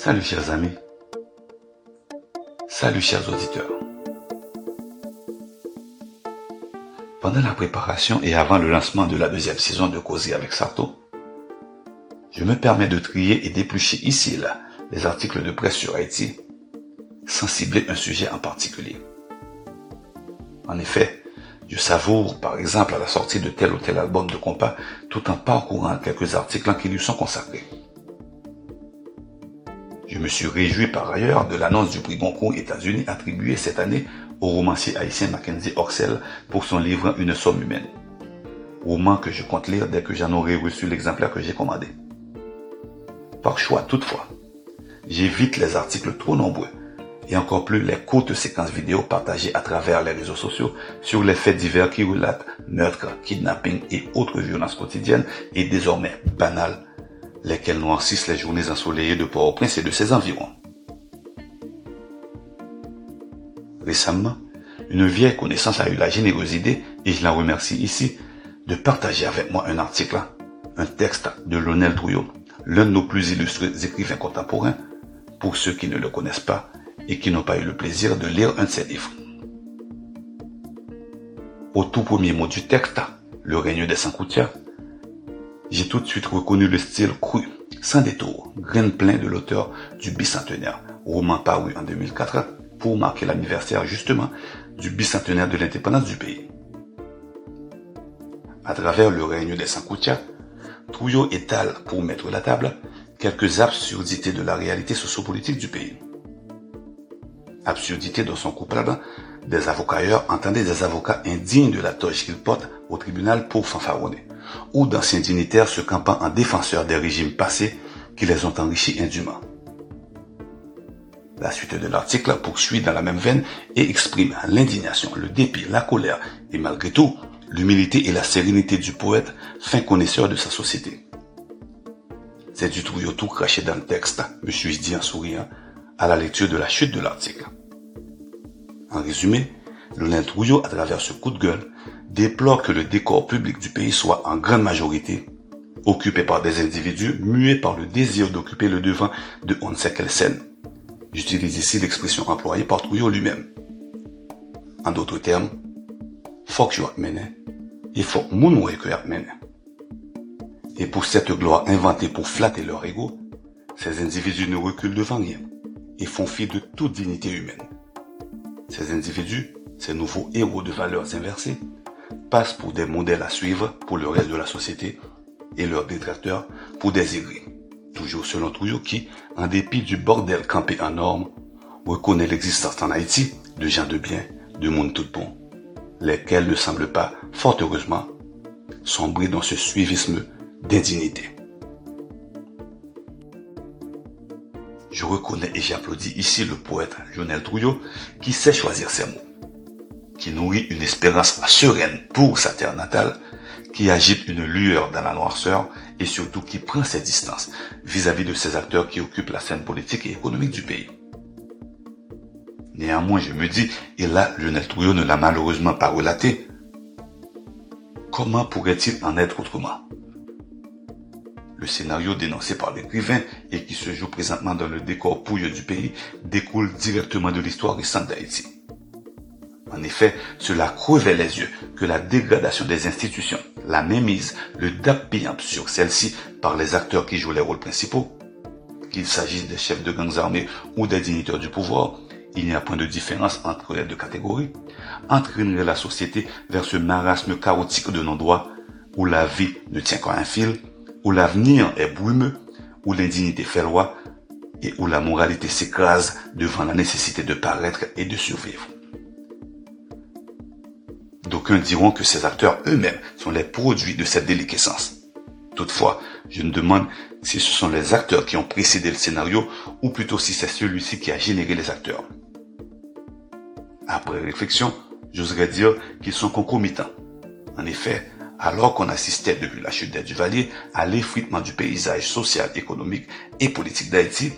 Salut chers amis. Salut chers auditeurs. Pendant la préparation et avant le lancement de la deuxième saison de Causer avec Sarto, je me permets de trier et d'éplucher ici et là les articles de presse sur Haïti sans cibler un sujet en particulier. En effet, je savoure par exemple à la sortie de tel ou tel album de compas tout en parcourant quelques articles qui lui sont consacrés. Je me suis réjoui par ailleurs de l'annonce du prix Goncourt États-Unis attribué cette année au romancier haïtien Mackenzie Oxel pour son livre Une somme humaine. Roman que je compte lire dès que j'en aurai reçu l'exemplaire que j'ai commandé. Par choix toutefois, j'évite les articles trop nombreux et encore plus les courtes séquences vidéo partagées à travers les réseaux sociaux sur les faits divers qui relatent meurtres, kidnappings et autres violences quotidiennes et désormais banales lesquels noircissent les journées ensoleillées de Port-au-Prince et de ses environs. Récemment, une vieille connaissance a eu la générosité, et je la remercie ici, de partager avec moi un article, un texte de Lionel Trouillot, l'un de nos plus illustrés écrivains contemporains, pour ceux qui ne le connaissent pas et qui n'ont pas eu le plaisir de lire un de ses livres. Au tout premier mot du texte, le règne des Sankoutias, j'ai tout de suite reconnu le style cru, sans détour, grain plein de l'auteur du bicentenaire, roman paru en 2004 pour marquer l'anniversaire justement du bicentenaire de l'indépendance du pays. À travers le règne des Sankoutia, Trouillot étale, pour mettre la table, quelques absurdités de la réalité sociopolitique du pays. Absurdité dans son coupable, des avocats entendaient des avocats indignes de la toge qu'ils portent au tribunal pour fanfaronner ou d'anciens dignitaires se campant en défenseurs des régimes passés qui les ont enrichis indûment. La suite de l'article poursuit dans la même veine et exprime l'indignation, le dépit, la colère et malgré tout l'humilité et la sérénité du poète, fin connaisseur de sa société. C'est du trouillot tout craché dans le texte, me suis-je dit en souriant, à la lecture de la chute de l'article. En résumé, le Trouillot, à travers ce coup de gueule, déplore que le décor public du pays soit en grande majorité occupé par des individus muets par le désir d'occuper le devant de on ne sait quelle scène. J'utilise ici l'expression employée par Trouillot lui-même. En d'autres termes, fuck you et fuck que Et pour cette gloire inventée pour flatter leur ego, ces individus ne reculent devant rien et font fi de toute dignité humaine. Ces individus, ces nouveaux héros de valeurs inversées, passent pour des modèles à suivre pour le reste de la société et leurs détracteurs pour des. Toujours selon Trouillot qui, en dépit du bordel campé en normes, reconnaît l'existence en Haïti de gens de bien, de monde tout bon, lesquels ne semblent pas, fort heureusement, sombrer dans ce suivisme d'indignité. Je reconnais et j'applaudis ici le poète Lionel Trouillot qui sait choisir ses mots qui nourrit une espérance sereine pour sa terre natale, qui agite une lueur dans la noirceur et surtout qui prend ses distances vis-à-vis de ces acteurs qui occupent la scène politique et économique du pays. Néanmoins, je me dis, et là, Lionel Trouillot ne l'a malheureusement pas relaté, comment pourrait-il en être autrement? Le scénario dénoncé par l'écrivain et qui se joue présentement dans le décor pouilleux du pays découle directement de l'histoire récente d'Haïti. En effet, cela crevait les yeux que la dégradation des institutions, la mémise, le payant sur celles-ci par les acteurs qui jouent les rôles principaux, qu'il s'agisse des chefs de gangs armés ou des dignitaires du pouvoir, il n'y a point de différence entre les deux catégories, entraînerait la société vers ce marasme chaotique de non-droit où la vie ne tient qu'à un fil, où l'avenir est brumeux, où l'indignité fait loi et où la moralité s'écrase devant la nécessité de paraître et de survivre. D'aucuns diront que ces acteurs eux-mêmes sont les produits de cette déliquescence. Toutefois, je me demande si ce sont les acteurs qui ont précédé le scénario ou plutôt si c'est celui-ci qui a généré les acteurs. Après réflexion, j'oserais dire qu'ils sont concomitants. En effet, alors qu'on assistait depuis la chute des Duvalier à l'effritement du paysage social, économique et politique d'Haïti,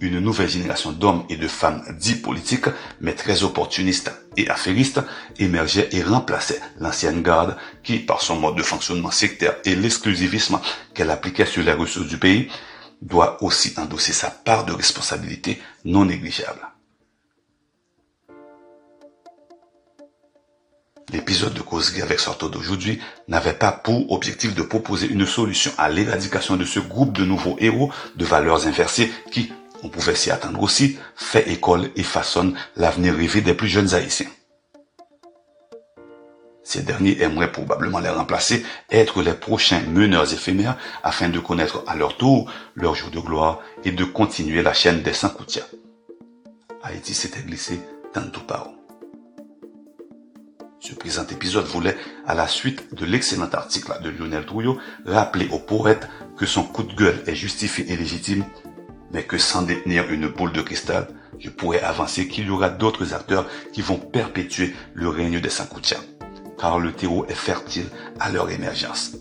une nouvelle génération d'hommes et de femmes dits politiques, mais très opportunistes et affairistes, émergeait et remplaçait l'ancienne garde qui, par son mode de fonctionnement sectaire et l'exclusivisme qu'elle appliquait sur les ressources du pays, doit aussi endosser sa part de responsabilité non négligeable. L'épisode de causerie avec Sorto d'aujourd'hui n'avait pas pour objectif de proposer une solution à l'éradication de ce groupe de nouveaux héros de valeurs inversées qui, on pouvait s'y attendre aussi, fait école et façonne l'avenir rêvé des plus jeunes haïtiens. Ces derniers aimeraient probablement les remplacer, être les prochains meneurs éphémères afin de connaître à leur tour leur jour de gloire et de continuer la chaîne des Sankoutia. Haïti s'était glissé dans tout par ce présent épisode voulait, à la suite de l'excellent article de Lionel Trouillot, rappeler au poète que son coup de gueule est justifié et légitime, mais que sans détenir une boule de cristal, je pourrais avancer qu'il y aura d'autres acteurs qui vont perpétuer le règne des Sankoutia, car le terreau est fertile à leur émergence.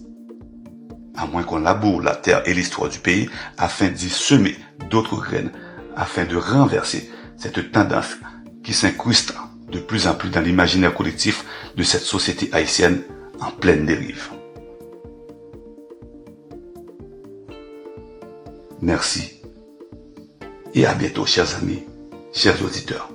À moins qu'on laboure la terre et l'histoire du pays afin d'y semer d'autres graines, afin de renverser cette tendance qui s'incruste de plus en plus dans l'imaginaire collectif de cette société haïtienne en pleine dérive. Merci et à bientôt chers amis, chers auditeurs.